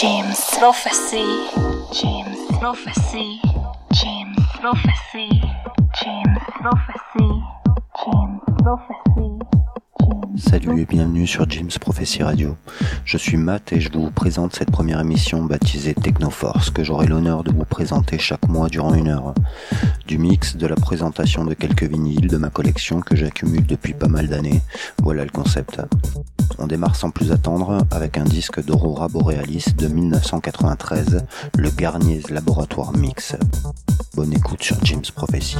James Prophecy. James Prophecy. James Prophecy. James Prophecy. James Prophecy. Salut et bienvenue sur James Prophecy Radio. Je suis Matt et je vous présente cette première émission baptisée Technoforce que j'aurai l'honneur de vous présenter chaque mois durant une heure. Du mix, de la présentation de quelques vinyles de ma collection que j'accumule depuis pas mal d'années. Voilà le concept. On démarre sans plus attendre avec un disque d'Aurora Borealis de 1993, le Garnier's Laboratoire Mix. Bonne écoute sur James Prophecy.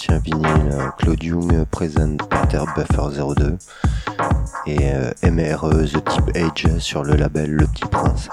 Deux anciens vinyles, Claude Young Present Buffer 02 et MRE The Type Age sur le label Le Petit Prince.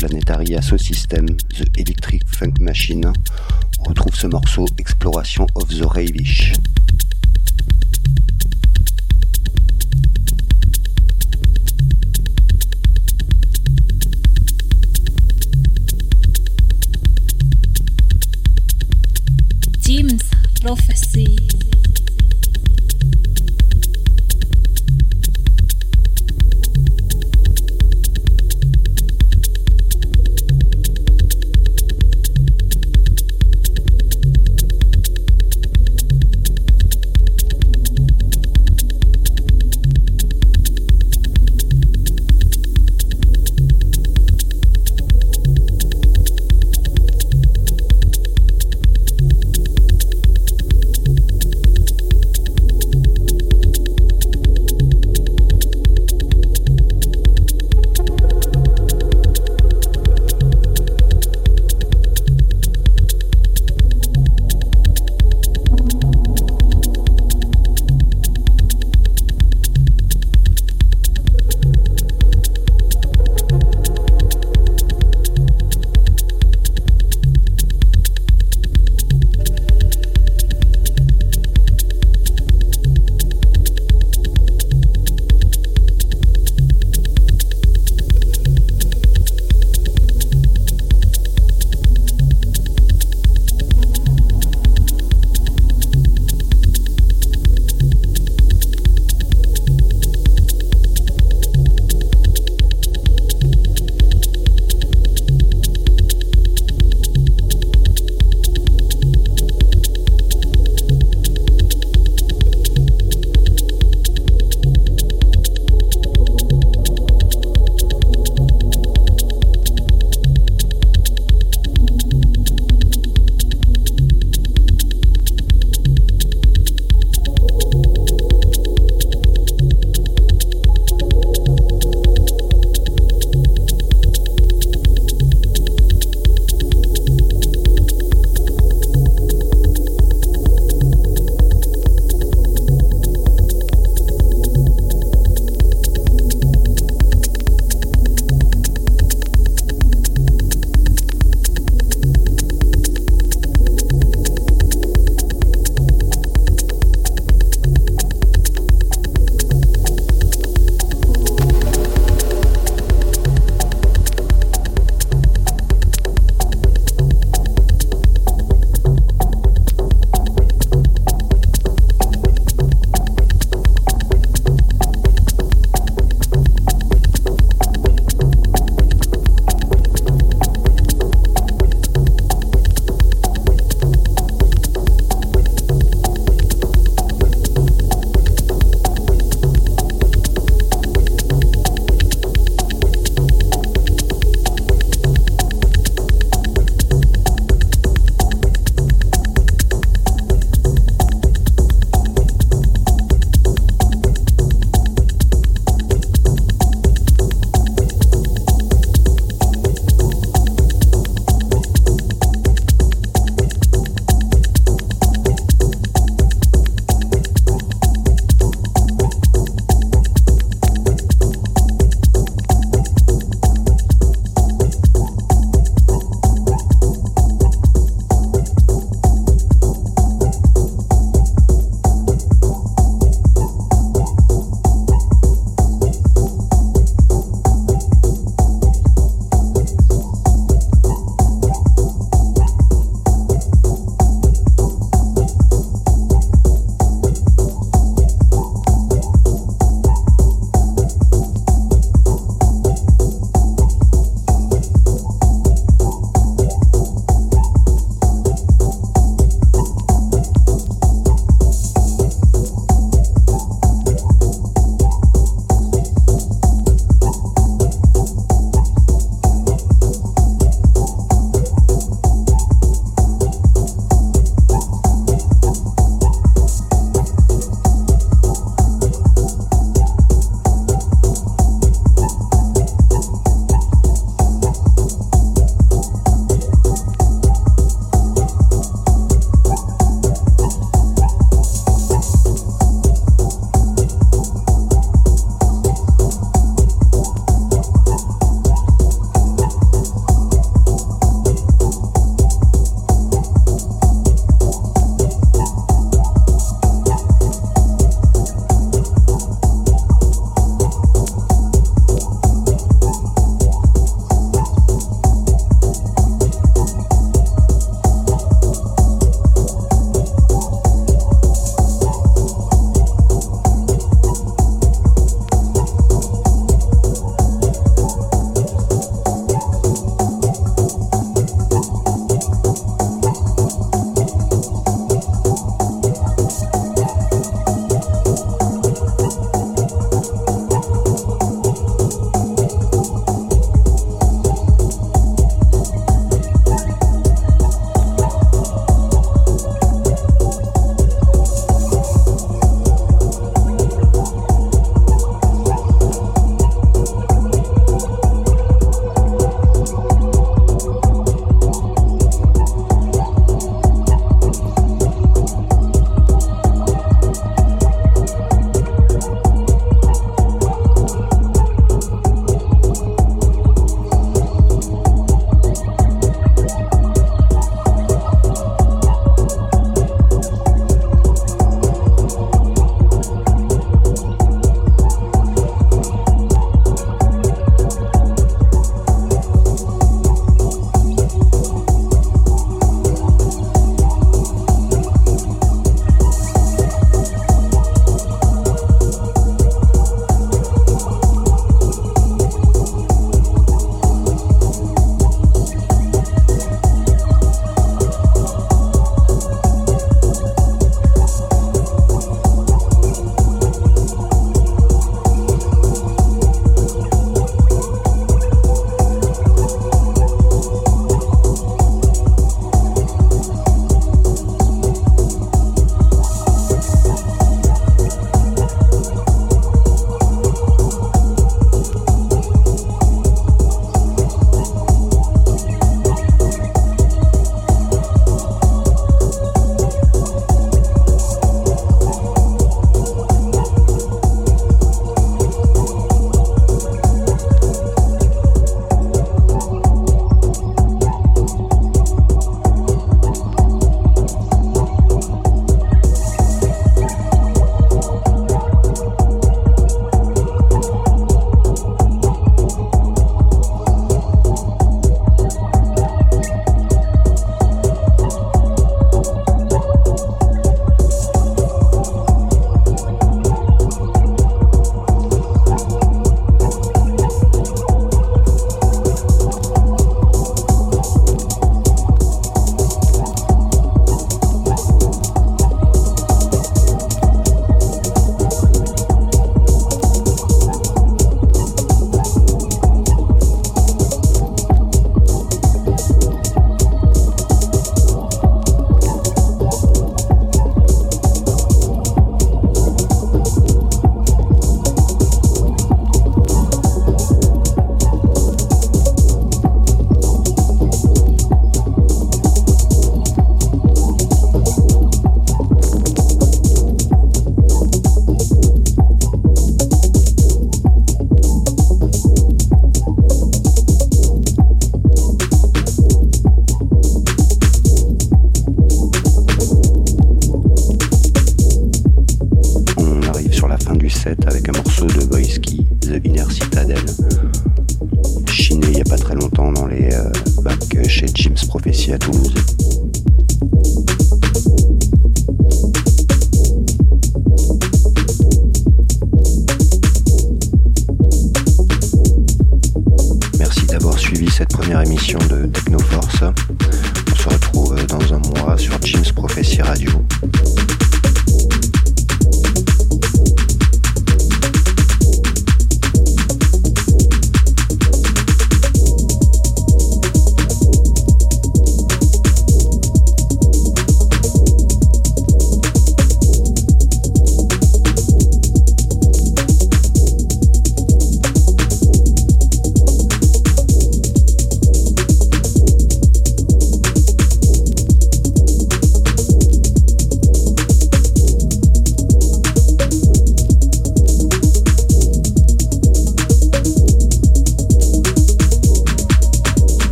2017 de Planetary Asso System, The Electric Funk Machine. Retrouve ce morceau Exploration of the Ravish.